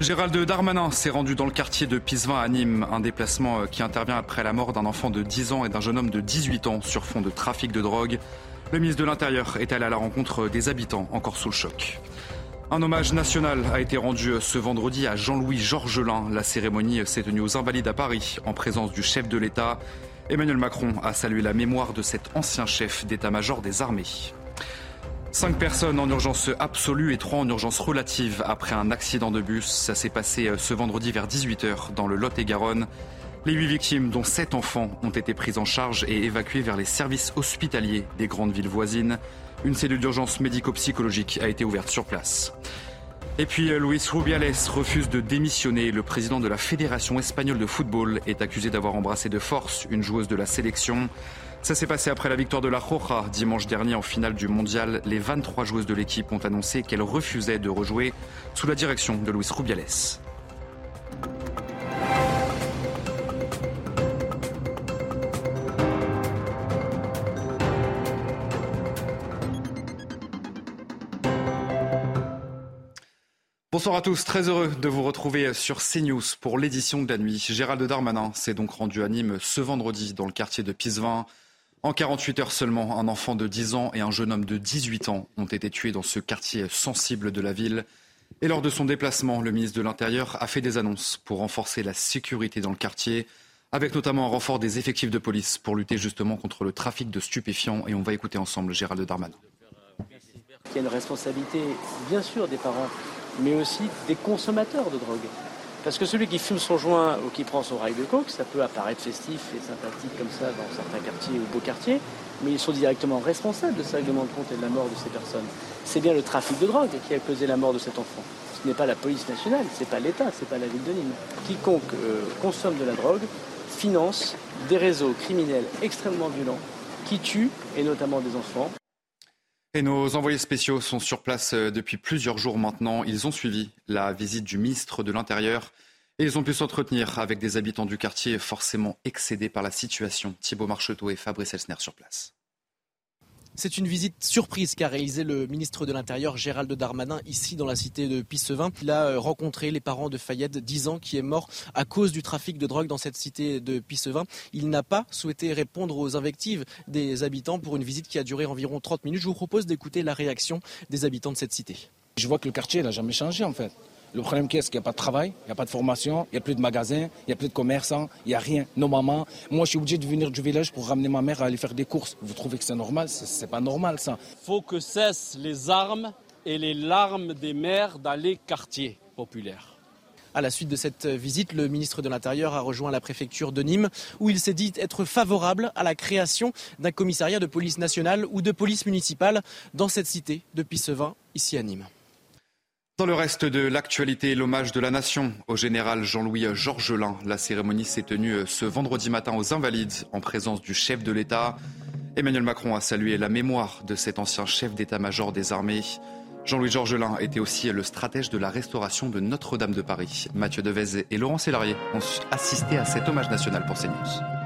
Gérald Darmanin s'est rendu dans le quartier de Pisevin à Nîmes, un déplacement euh, qui intervient après la mort d'un enfant de 10 ans et d'un jeune homme de 18 ans sur fond de trafic de drogue. Le ministre de l'Intérieur est allé à la rencontre des habitants encore sous le choc. Un hommage national a été rendu ce vendredi à Jean-Louis Georgelin. La cérémonie s'est tenue aux Invalides à Paris en présence du chef de l'État. Emmanuel Macron a salué la mémoire de cet ancien chef d'état-major des armées. Cinq personnes en urgence absolue et trois en urgence relative après un accident de bus. Ça s'est passé euh, ce vendredi vers 18h dans le Lot-et-Garonne. Les huit victimes, dont sept enfants, ont été prises en charge et évacuées vers les services hospitaliers des grandes villes voisines. Une cellule d'urgence médico-psychologique a été ouverte sur place. Et puis euh, Luis Rubiales refuse de démissionner. Le président de la Fédération espagnole de football est accusé d'avoir embrassé de force une joueuse de la sélection. Ça s'est passé après la victoire de la Roja dimanche dernier en finale du mondial. Les 23 joueuses de l'équipe ont annoncé qu'elles refusaient de rejouer sous la direction de Luis Rubiales. Bonsoir à tous, très heureux de vous retrouver sur CNews pour l'édition de la nuit. Gérald Darmanin s'est donc rendu à Nîmes ce vendredi dans le quartier de Pisevin. En 48 heures seulement, un enfant de 10 ans et un jeune homme de 18 ans ont été tués dans ce quartier sensible de la ville. Et lors de son déplacement, le ministre de l'Intérieur a fait des annonces pour renforcer la sécurité dans le quartier, avec notamment un renfort des effectifs de police pour lutter justement contre le trafic de stupéfiants. Et on va écouter ensemble Gérald Darmanin. Il y a une responsabilité, bien sûr, des parents mais aussi des consommateurs de drogue. Parce que celui qui fume son joint ou qui prend son rail de coke, ça peut apparaître festif et sympathique comme ça dans certains quartiers ou beaux quartiers, mais ils sont directement responsables de ce règlement de compte et de la mort de ces personnes. C'est bien le trafic de drogue qui a causé la mort de cet enfant. Ce n'est pas la police nationale, ce n'est pas l'État, ce n'est pas la ville de Nîmes. Quiconque euh, consomme de la drogue finance des réseaux criminels extrêmement violents qui tuent, et notamment des enfants, et nos envoyés spéciaux sont sur place euh, depuis plusieurs jours maintenant. Ils ont suivi la visite du ministre de l'Intérieur et ils ont pu s'entretenir avec des habitants du quartier forcément excédés par la situation. Thibault Marcheteau et Fabrice Elsner sur place. C'est une visite surprise qu'a réalisé le ministre de l'Intérieur Gérald Darmanin ici dans la cité de Pissevin. Il a euh, rencontré les parents de Fayette, 10 ans, qui est mort à cause du trafic de drogue dans cette cité de Pissevin. Il n'a pas souhaité répondre aux invectives des habitants pour une visite qui a duré environ 30 minutes. Je vous propose d'écouter la réaction des habitants de cette cité. Je vois que le quartier n'a jamais changé en fait. Le problème, qu'est-ce qu'il n'y a pas de travail, il n'y a pas de formation, il n'y a plus de magasins, il n'y a plus de commerçants, il n'y a rien. Nos mamans, moi je suis obligé de venir du village pour ramener ma mère à aller faire des courses. Vous trouvez que c'est normal? C'est pas normal ça. faut que cessent les armes et les larmes des mères dans les quartiers populaires. À la suite de cette visite, le ministre de l'Intérieur a rejoint la préfecture de Nîmes, où il s'est dit être favorable à la création d'un commissariat de police nationale ou de police municipale dans cette cité de Pissevin, ici à Nîmes. Dans le reste de l'actualité, l'hommage de la nation au général Jean-Louis Georgelin. La cérémonie s'est tenue ce vendredi matin aux Invalides en présence du chef de l'État. Emmanuel Macron a salué la mémoire de cet ancien chef d'état-major des armées. Jean-Louis Georgelin était aussi le stratège de la restauration de Notre-Dame de Paris. Mathieu Devez et Laurent Sélarié ont assisté à cet hommage national pour CNews.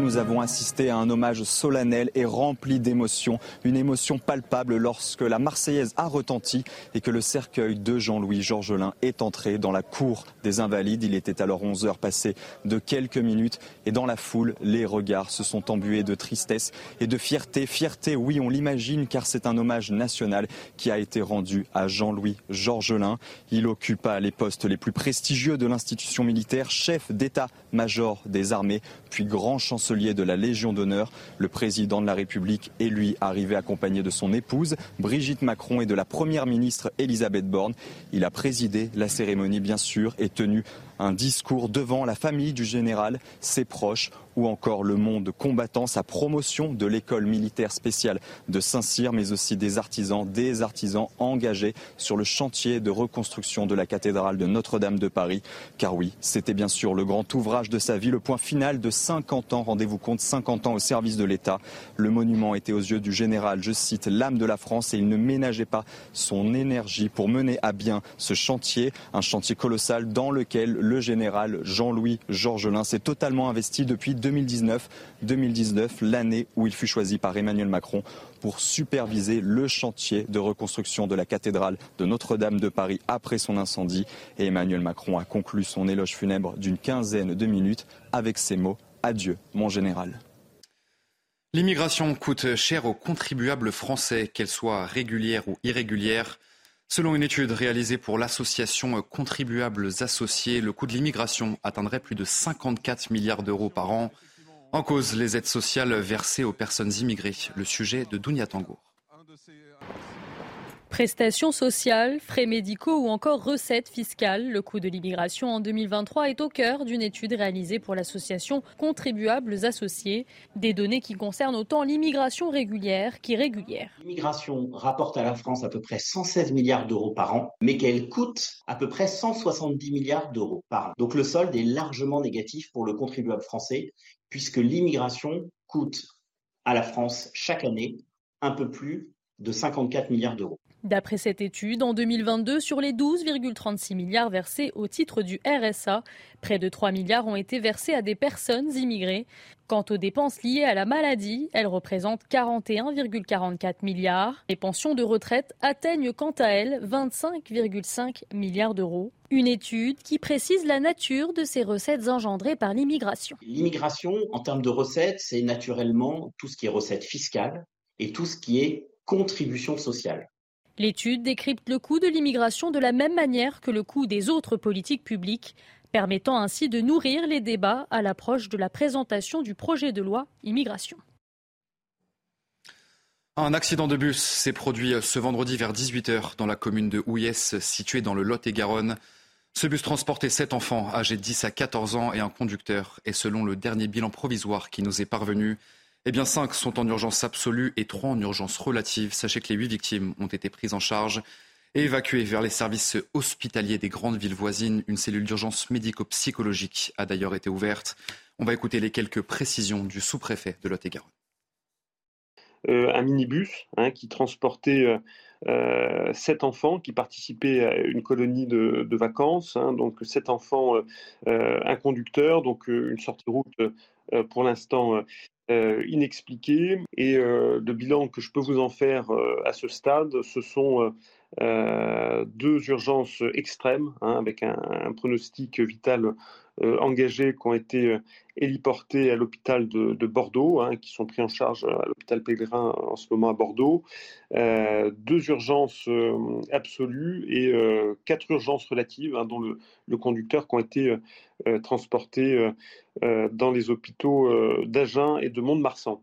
Nous avons assisté à un hommage solennel et rempli d'émotions. Une émotion palpable lorsque la Marseillaise a retenti et que le cercueil de Jean-Louis Georgelin est entré dans la cour des Invalides. Il était alors 11 heures passées de quelques minutes et dans la foule, les regards se sont embués de tristesse et de fierté. Fierté, oui, on l'imagine car c'est un hommage national qui a été rendu à Jean-Louis Georgelin. Il occupa les postes les plus prestigieux de l'institution militaire, chef d'état-major des armées, puis grand chancelier de la Légion d'honneur. Le président de la République est lui arrivé accompagné de son épouse, Brigitte Macron, et de la première ministre Elisabeth Borne. Il a présidé la cérémonie, bien sûr, et tenu Un discours devant la famille du général, ses proches ou encore le monde combattant, sa promotion de l'école militaire spéciale de Saint-Cyr, mais aussi des artisans, des artisans engagés sur le chantier de reconstruction de la cathédrale de Notre-Dame de Paris. Car oui, c'était bien sûr le grand ouvrage de sa vie, le point final de 50 ans, rendez-vous compte, 50 ans au service de l'État. Le monument était aux yeux du général, je cite, l'âme de la France et il ne ménageait pas son énergie pour mener à bien ce chantier, un chantier colossal dans lequel le général Jean-Louis Georgelin s'est totalement investi depuis 2019. 2019, l'année où il fut choisi par Emmanuel Macron pour superviser le chantier de reconstruction de la cathédrale de Notre-Dame de Paris après son incendie. Et Emmanuel Macron a conclu son éloge funèbre d'une quinzaine de minutes avec ces mots Adieu, mon général. L'immigration coûte cher aux contribuables français, qu'elle soit régulière ou irrégulière. Selon une étude réalisée pour l'association Contribuables Associés, le coût de l'immigration atteindrait plus de 54 milliards d'euros par an. En cause, les aides sociales versées aux personnes immigrées. Le sujet de Dounia Tangour. Prestations sociales, frais médicaux ou encore recettes fiscales, le coût de l'immigration en 2023 est au cœur d'une étude réalisée pour l'association Contribuables Associés, des données qui concernent autant l'immigration régulière qu'irrégulière. L'immigration rapporte à la France à peu près 116 milliards d'euros par an, mais qu'elle coûte à peu près 170 milliards d'euros par an. Donc le solde est largement négatif pour le contribuable français, puisque l'immigration coûte à la France chaque année un peu plus de 54 milliards d'euros. D'après cette étude, en 2022, sur les 12,36 milliards versés au titre du RSA, près de 3 milliards ont été versés à des personnes immigrées. Quant aux dépenses liées à la maladie, elles représentent 41,44 milliards. Les pensions de retraite atteignent quant à elles 25,5 milliards d'euros. Une étude qui précise la nature de ces recettes engendrées par l'immigration. L'immigration, en termes de recettes, c'est naturellement tout ce qui est recettes fiscales et tout ce qui est contribution sociale. L'étude décrypte le coût de l'immigration de la même manière que le coût des autres politiques publiques, permettant ainsi de nourrir les débats à l'approche de la présentation du projet de loi immigration. Un accident de bus s'est produit ce vendredi vers 18h dans la commune de Houillès, située dans le Lot-et-Garonne. Ce bus transportait sept enfants âgés de 10 à 14 ans et un conducteur. Et selon le dernier bilan provisoire qui nous est parvenu, eh bien, cinq sont en urgence absolue et trois en urgence relative. Sachez que les huit victimes ont été prises en charge et évacuées vers les services hospitaliers des grandes villes voisines. Une cellule d'urgence médico-psychologique a d'ailleurs été ouverte. On va écouter les quelques précisions du sous-préfet de Lot-et-Garonne. Euh, un minibus hein, qui transportait euh, euh, sept enfants qui participaient à une colonie de, vacances. Hein, donc sept enfants, un conducteur, donc une sortie route pour l'instant euh, inexpliqué. Et euh, le bilan que je peux vous en faire euh, à ce stade, ce sont deux urgences extrêmes, hein, avec un, pronostic vital engagé qui ont été héliportés à l'hôpital de, Bordeaux, hein, qui sont pris en charge à l'hôpital Pèlerin en ce moment à Bordeaux. deux urgences absolues et quatre urgences relatives, hein, dont le, le, conducteur qui ont été transportés euh, dans les hôpitaux euh, d'Agen et de Mont-de-Marsan.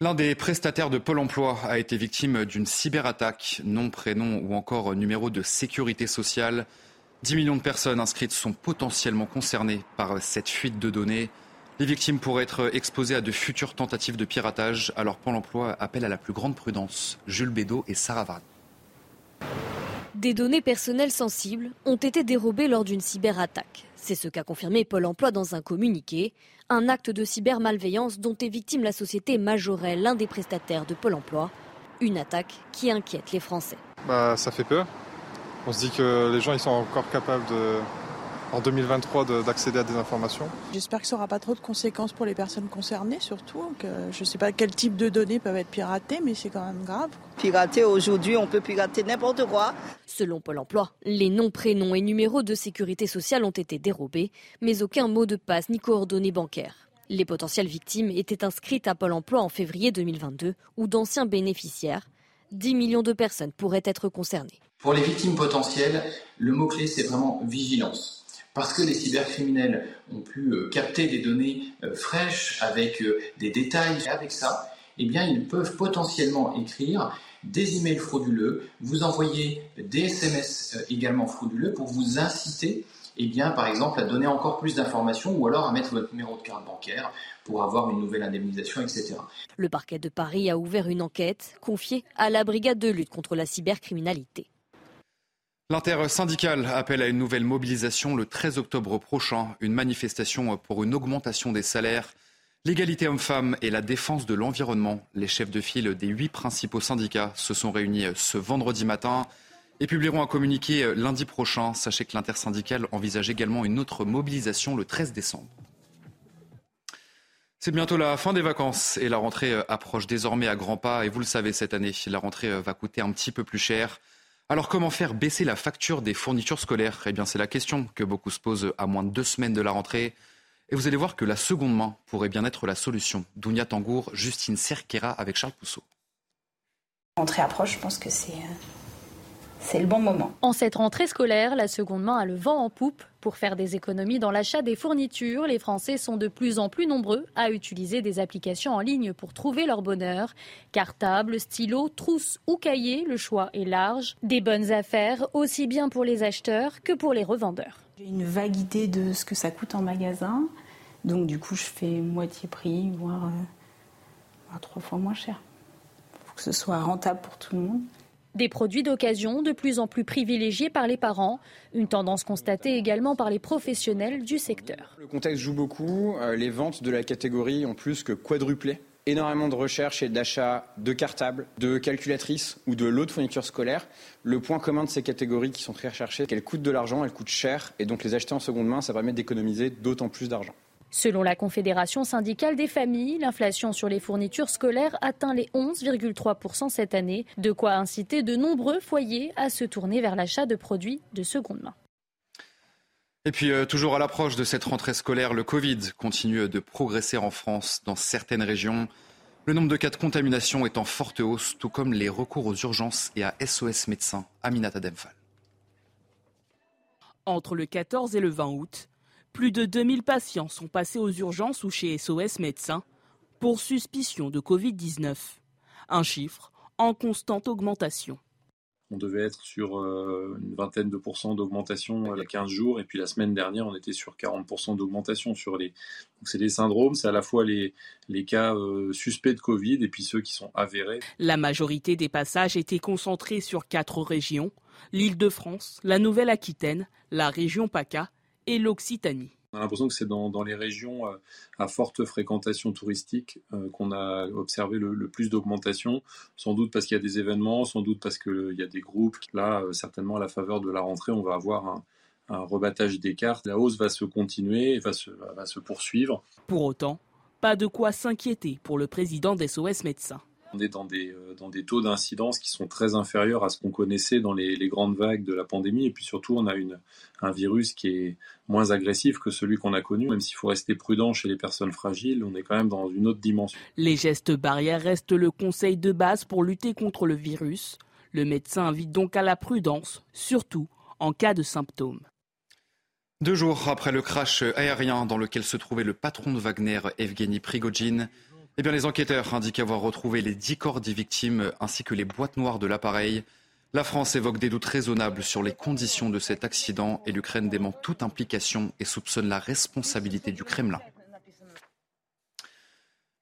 L'un des prestataires de Pôle emploi a été victime d'une cyberattaque, nom, prénom ou encore numéro de sécurité sociale. 10 millions de personnes inscrites sont potentiellement concernées par cette fuite de données. Les victimes pourraient être exposées à de futures tentatives de piratage, alors Pôle emploi appelle à la plus grande prudence. Jules Bédot et Sarah Vardy. Des données personnelles sensibles ont été dérobées lors d'une cyberattaque. C'est ce qu'a confirmé Pôle emploi dans un communiqué. Un acte de cybermalveillance dont est victime la société Majorel, l'un des prestataires de Pôle emploi. Une attaque qui inquiète les Français. Bah, ça fait peur. On se dit que les gens ils sont encore capables de, en 2023 d'accéder à des informations. J'espère que ça n'aura pas trop de conséquences pour les personnes concernées, surtout. Que je ne sais pas quel type de données peuvent être piratées, mais c'est quand même grave. Pirater aujourd'hui, on peut pirater n'importe quoi. Selon Pôle emploi, les noms, prénoms et numéros de sécurité sociale ont été dérobés, mais aucun mot de passe ni coordonnées bancaires. Les potentielles victimes étaient inscrites à Pôle emploi en février 2022, ou d'anciens bénéficiaires. 10 millions de personnes pourraient être concernées. Pour les victimes potentielles, le mot-clé, c'est vraiment vigilance parce que les cybercriminels ont pu euh, capter des données euh, fraîches avec euh, des détails. Et avec ça, eh ils peuvent potentiellement écrire des emails frauduleux, vous envoyer des SMS également frauduleux pour vous inciter eh bien, par exemple, à donner encore plus d'informations ou alors à mettre votre numéro de carte bancaire pour avoir une nouvelle indemnisation, etc. Le parquet de Paris a ouvert une enquête confiée à la brigade de lutte contre la cybercriminalité. L'intersyndicale appelle à une nouvelle mobilisation le 13 octobre prochain, une manifestation pour une augmentation des salaires, l'égalité homme-femme et la défense de l'environnement. Les chefs de file des huit principaux syndicats se sont réunis ce vendredi matin et publieront un communiqué lundi prochain. Sachez que l'intersyndicale envisage également une autre mobilisation le 13 décembre. C'est bientôt la fin des vacances et la rentrée approche désormais à grands pas. Et vous le savez, cette année, la rentrée va coûter un petit peu plus cher. Alors comment faire baisser la facture des fournitures scolaires? Eh bien c'est la question que beaucoup se posent à moins de deux semaines de la rentrée. Et vous allez voir que la seconde main pourrait bien être la solution. Dounia Tangour, Justine Cerquera avec Charles Pousseau. Rentrée approche, je pense que c'est c'est le bon moment. En cette rentrée scolaire, la seconde main a le vent en poupe. Pour faire des économies dans l'achat des fournitures, les Français sont de plus en plus nombreux à utiliser des applications en ligne pour trouver leur bonheur. Cartable, stylo, trousse ou cahier, le choix est large. Des bonnes affaires aussi bien pour les acheteurs que pour les revendeurs. J'ai une vague idée de ce que ça coûte en magasin. Donc du coup, je fais moitié prix, voire, euh, voire trois fois moins cher. Il faut que ce soit rentable pour tout le monde. Des produits d'occasion de plus en plus privilégiés par les parents, une tendance constatée également par les professionnels du secteur. Le contexte joue beaucoup, euh, les ventes de la catégorie ont plus que quadruplé. Énormément de recherches et d'achats de cartables, de calculatrices ou de lots de fournitures scolaires. Le point commun de ces catégories qui sont très recherchées, c'est qu'elles coûtent de l'argent, elles coûtent cher et donc les acheter en seconde main, ça permet d'économiser d'autant plus d'argent. Selon la Confédération syndicale des familles, l'inflation sur les fournitures scolaires atteint les 11,3% cette année, de quoi inciter de nombreux foyers à se tourner vers l'achat de produits de seconde main. Et puis, euh, toujours à l'approche de cette rentrée scolaire, le Covid continue de progresser en France dans certaines régions. Le nombre de cas de contamination est en forte hausse, tout comme les recours aux urgences et à SOS Médecins. Aminata Demphal. Entre le 14 et le 20 août, plus de 2000 patients sont passés aux urgences ou chez SOS Médecins pour suspicion de Covid-19. Un chiffre en constante augmentation. On devait être sur euh, une vingtaine de pourcents d'augmentation il y a 15 jours, et puis la semaine dernière, on était sur 40% d'augmentation sur les. Donc c'est des syndromes, c'est à la fois les, les cas euh, suspects de Covid et puis ceux qui sont avérés. La majorité des passages étaient concentrés sur quatre régions l'Île-de-France, la Nouvelle-Aquitaine, la région PACA et l'Occitanie. On a l'impression que c'est dans, dans, les régions euh, à forte fréquentation touristique euh, qu'on a observé le, le plus d'augmentation, sans doute parce qu'il y a des événements, sans doute parce qu'il y a des groupes. Là, euh, certainement à la faveur de la rentrée, on va avoir un, un rebattage des cartes. La hausse va se continuer et va se, va se poursuivre. Pour autant, pas de quoi s'inquiéter pour le président d'SOS Médecins. On est dans des, euh, dans des taux d'incidence qui sont très inférieurs à ce qu'on connaissait dans les, les, grandes vagues de la pandémie. Et puis surtout, on a une, un virus qui est moins agressif que celui qu'on a connu. Même s'il faut rester prudent chez les personnes fragiles, on est quand même dans une autre dimension. Les gestes barrières restent le conseil de base pour lutter contre le virus. Le médecin invite donc à la prudence, surtout en cas de symptômes. Deux jours après le crash aérien dans lequel se trouvait le patron de Wagner, Evgeny Prigogine, eh bien, les enquêteurs indiquent avoir retrouvé les dix corps des victimes ainsi que les boîtes noires de l'appareil. La France évoque des doutes raisonnables sur les conditions de cet accident et l'Ukraine dément toute implication et soupçonne la responsabilité du Kremlin.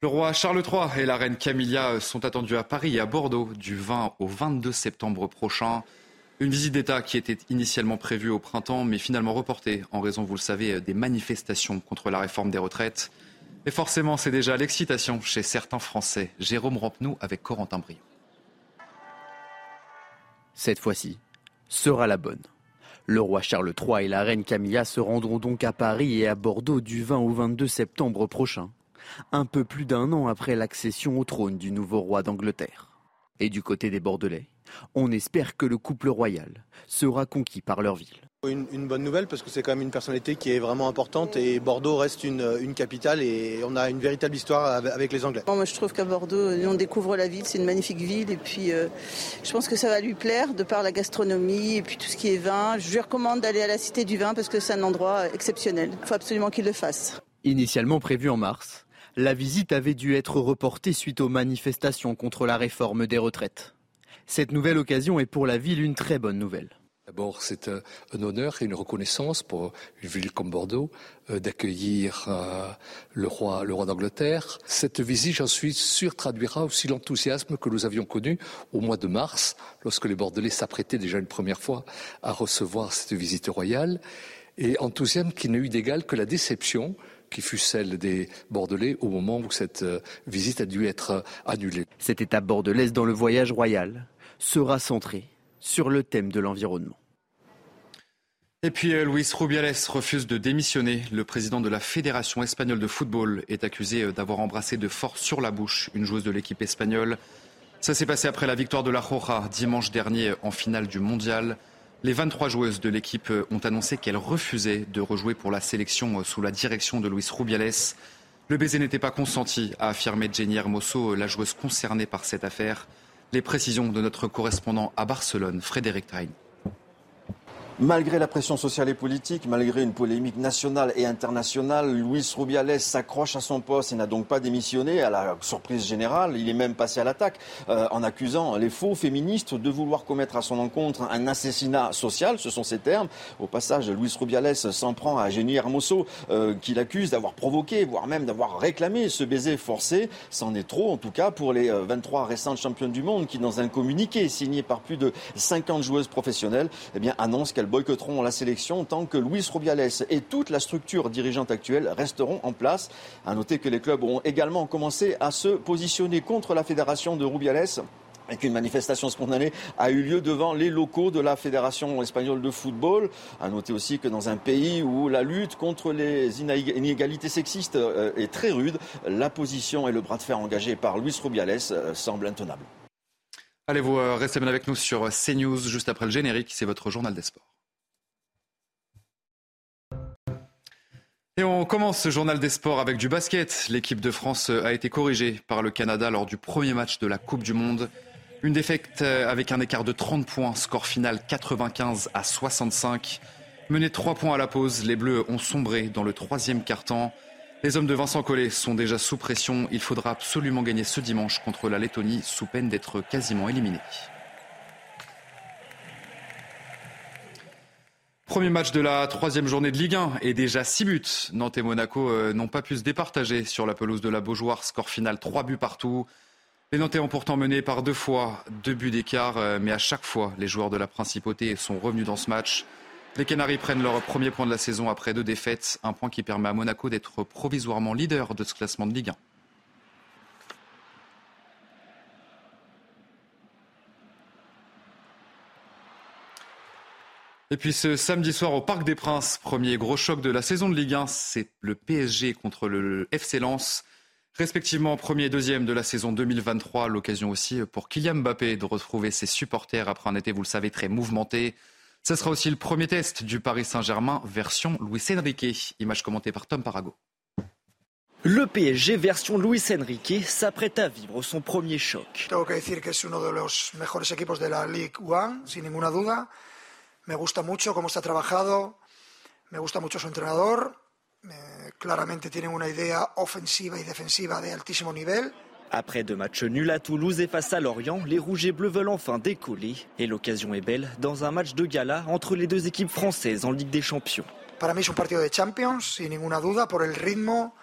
Le roi Charles III et la reine Camilla sont attendus à Paris et à Bordeaux du 20 au 22 septembre prochain. Une visite d'État qui était initialement prévue au printemps, mais finalement reportée en raison, vous le savez, des manifestations contre la réforme des retraites. Et forcément, c'est déjà l'excitation chez certains Français. Jérôme Rampenou avec Corentin Brio. Cette fois-ci sera la bonne. Le roi Charles III et la reine Camilla se rendront donc à Paris et à Bordeaux du 20 au 22 septembre prochain, un peu plus d'un an après l'accession au trône du nouveau roi d'Angleterre. Et du côté des Bordelais, on espère que le couple royal sera conquis par leur ville. Une, une, bonne nouvelle parce que c'est quand même une personnalité qui est vraiment importante et Bordeaux reste une, une, capitale et on a une véritable histoire avec les Anglais. Bon, moi je trouve qu'à Bordeaux, on découvre la ville, c'est une magnifique ville et puis euh, je pense que ça va lui plaire de par la gastronomie et puis tout ce qui est vin. Je lui recommande d'aller à la Cité du Vin parce que c'est un endroit exceptionnel. Il faut absolument qu'il le fasse. Initialement prévu en mars, la visite avait dû être reportée suite aux manifestations contre la réforme des retraites. Cette nouvelle occasion est pour la ville une très bonne nouvelle. D'abord, c'est un honneur et une reconnaissance pour une ville comme Bordeaux euh, d'accueillir euh, le roi, le roi d'Angleterre. Cette visite, j'en suis sûr, traduira aussi l'enthousiasme que nous avions connu au mois de mars, lorsque les Bordelais s'apprêtaient déjà une première fois à recevoir cette visite royale, et enthousiasme qui n'a eu d'égal que la déception qui fut celle des Bordelais au moment où cette euh, visite a dû être annulée. Cette étape bordelaise dans le voyage royal sera centrée sur le thème de l'environnement. Et puis euh, Luis Rubiales refuse de démissionner. Le président de la Fédération espagnole de football est accusé euh, d'avoir embrassé de force sur la bouche une joueuse de l'équipe espagnole. Ça s'est passé après la victoire de la Roja dimanche dernier en finale du mondial. Les 23 joueuses de l'équipe euh, ont annoncé qu'elles refusaient de rejouer pour la sélection sous la direction de Luis Rubiales. Le baiser n'était pas consenti, a affirmé Jenny Hermoso, la joueuse concernée par cette affaire. Les précisions de notre correspondant à Barcelone, Frédéric Train. Malgré la pression sociale et politique, malgré une polémique nationale et internationale, Luis Rubiales s'accroche à son poste et n'a donc pas démissionné à la surprise générale. Il est même passé à l'attaque euh, en accusant les faux féministes de vouloir commettre à son encontre un assassinat social. Ce sont ses termes. Au passage, Luis Rubiales s'en prend à Jenny Hermoso euh, qui l'accuse d'avoir provoqué, voire même d'avoir réclamé ce baiser forcé. C'en est trop, en tout cas, pour les 23 euh, récentes championnes du monde qui, dans un communiqué signé par plus de 50 joueuses professionnelles, eh bien, annoncent qu'elles boycotteront la sélection tant que Luis Rubiales et toute la structure dirigeante actuelle resteront en place. À noter que les clubs auront également commencé à se positionner contre la fédération de Rubiales et qu'une manifestation spontanée a eu lieu devant les locaux de la Fédération espagnole de football. À noter aussi que dans un pays où la lutte contre les inégalités sexistes euh, est très rude, la position et le bras de fer engagé par Luis Rubiales euh, semblent intenables. Allez, vous euh, restez bien avec nous sur CNews juste après le générique, c'est votre journal des sports. Et on commence ce journal des sports avec du basket. L'équipe de France a été corrigée par le Canada lors du premier match de la Coupe du Monde. Une défaite euh, avec un écart de 30 points, score final 95 à 65. Menés 3 points à la pause, les Bleus ont sombré dans le troisième quart-temps. Les hommes de Vincent Collet sont déjà sous pression. Il faudra absolument gagner ce dimanche contre la Lettonie sous peine d'être quasiment éliminés. Premier match de la troisième journée de Ligue 1 et déjà 6 buts. Nantes et Monaco euh, n'ont pas pu se départager sur la pelouse de la Beaujoire. Score final 3 buts partout. Les Nantais ont pourtant mené par deux fois, deux buts d'écart, euh, mais à chaque fois, les joueurs de la Principauté sont revenus dans ce match. Les Canaries prennent leur premier point de la saison après deux défaites, un point qui permet à Monaco d'être provisoirement leader de ce classement de Ligue 1. Et puis ce samedi soir au Parc des Princes, premier gros choc de la saison de Ligue 1, c'est le PSG contre le FC Lens. Respectivement premier et deuxième de la saison 2023, l'occasion aussi pour Kylian Mbappé de retrouver ses supporters après un été, vous le savez, très mouvementé. Ce sera aussi le premier test du Paris Saint-Germain version Luis Enrique. Image commentée par Tom Parago. Le PSG version Luis Enrique s'apprête à vivre son premier choc. Tengo que decir que es uno de los mejores equipos de la Ligue 1, sin ninguna duda. Me gusta mucho cómo está trabajado, me gusta mucho su entrenador, eh, claramente tienen una idea ofensiva y defensiva de altísimo nivel. Après deux matchs nuls à Toulouse et face à Lorient, les Rouges et Bleus veulent enfin décoller. Et l'occasion est belle dans un match de gala entre les deux équipes françaises en Ligue des Champions. Para mí es un partido de Champions, sin ninguna duda, por el ritmo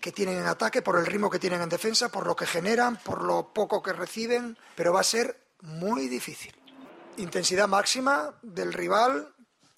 que tienen en ataque, por el ritmo que tienen en defensa, por lo que generan, por lo poco que reciben, pero va a ser muy difícil intensidad máxima del rival.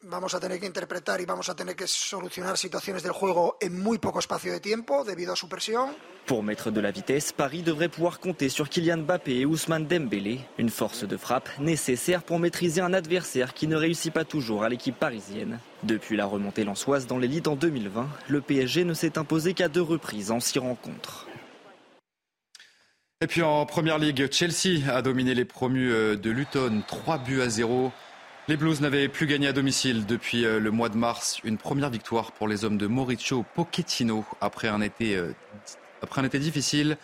Vamos a tener que interpretar y vamos a tener que solucionar situaciones del juego en muy poco espacio de tiempo debido a su presión. Pour mettre de la vitesse, Paris devrait pouvoir compter sur Kylian Mbappé et Ousmane Dembélé, une force de frappe nécessaire pour maîtriser un adversaire qui ne réussit pas toujours à l'équipe parisienne. Depuis la remontée lançoise dans l'élite en 2020, le PSG ne s'est imposé qu'à deux reprises en six rencontres. Et puis en Première Ligue, Chelsea a dominé les promus euh, de Luton 3 buts à 0. Les Blues n'avaient plus gagné à domicile depuis euh, le mois de mars. Une première victoire pour les hommes de Mauricio Pochettino après un été, euh, difficile.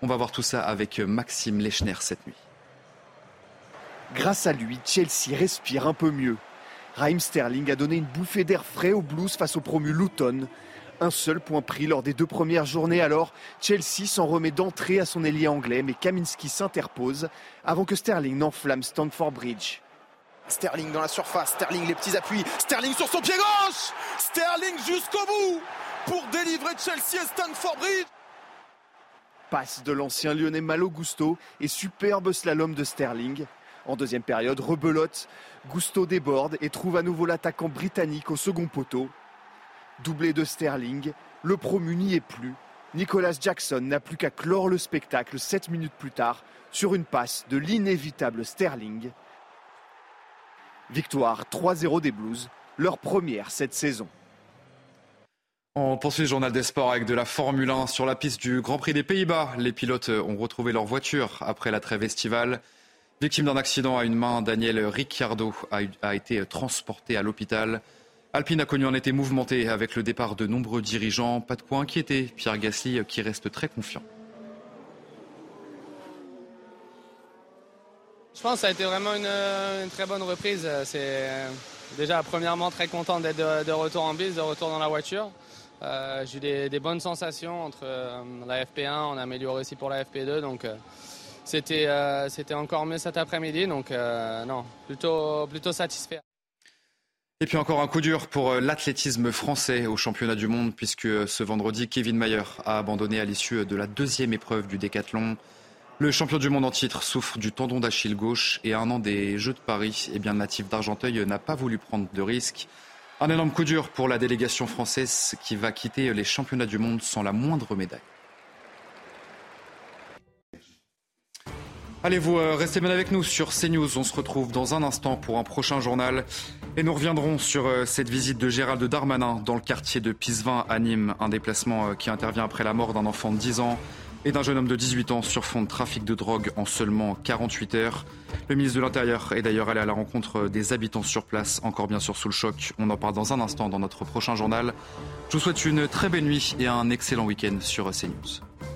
On va voir tout ça avec Maxime Lechner cette nuit. Grâce à lui, Chelsea respire un peu mieux. Raheem Sterling a donné une bouffée d'air frais aux Blues face au promu Luton. Un seul point pris lors des deux premières journées alors. Chelsea s'en remet d'entrée à son ailier anglais, mais Kaminski s'interpose avant que Sterling n'enflamme Stamford Bridge. Sterling dans la surface, Sterling les petits appuis, Sterling sur son pied gauche Sterling jusqu'au bout pour délivrer Chelsea et Stanford Bridge Passe de l'ancien lyonnais Malo Gusto et superbe slalom de Sterling. En deuxième période, rebelote, Gusto déborde et trouve à nouveau l'attaquant britannique au second poteau. Doublé de Sterling, le promu n'y est plus. Nicolas Jackson n'a plus qu'à clore le spectacle 7 minutes plus tard sur une passe de l'inévitable Sterling. Victoire 3-0 des Blues, leur première cette saison. On poursuit le journal des sports avec de la Formule 1 sur la piste du Grand Prix des Pays-Bas. Les pilotes ont retrouvé leur voiture après la trêve estivale. Victime d'un accident à une main, Daniel Ricciardo a, été transporté à l'hôpital. Alpine a connu un été mouvementé avec le départ de nombreux dirigeants. Pas de quoi inquiéter Pierre Gasly qui reste très confiant. Je pense que ça a été vraiment une, très bonne reprise. C'est déjà premièrement très content d'être de, retour en bise, de retour dans la voiture. Euh, j'ai eu des, bonnes sensations entre euh, la FP1, on a amélioré aussi pour la FP2, donc euh, c'était c'était encore mieux cet après-midi, donc non, plutôt plutôt satisfait. Et puis encore un coup dur pour l'athlétisme français au championnat du monde, puisque ce vendredi, Kevin Mayer a abandonné à l'issue de la deuxième épreuve du décathlon. Le champion du monde en titre souffre du tendon d'Achille gauche et un an des Jeux de Paris, eh bien, le natif d'Argenteuil n'a pas voulu prendre de risque. Un énorme coup dur pour la délégation française qui va quitter les championnats du monde sans la moindre médaille. Allez, vous euh, restez bien avec nous sur CNews. On se retrouve dans un instant pour un prochain journal. Et nous reviendrons sur euh, cette visite de Gérald Darmanin dans le quartier de Pisevin à Nîmes. Un déplacement euh, qui intervient après la mort d'un enfant de 10 ans et d'un jeune homme de 18 ans sur fond de trafic de drogue en seulement 48 heures. Le ministre de l'Intérieur est d'ailleurs allé à la rencontre des habitants sur place, encore bien sûr sous le choc. On en parle dans un instant dans notre prochain journal. Je vous souhaite une très belle nuit et un excellent week-end sur CNews.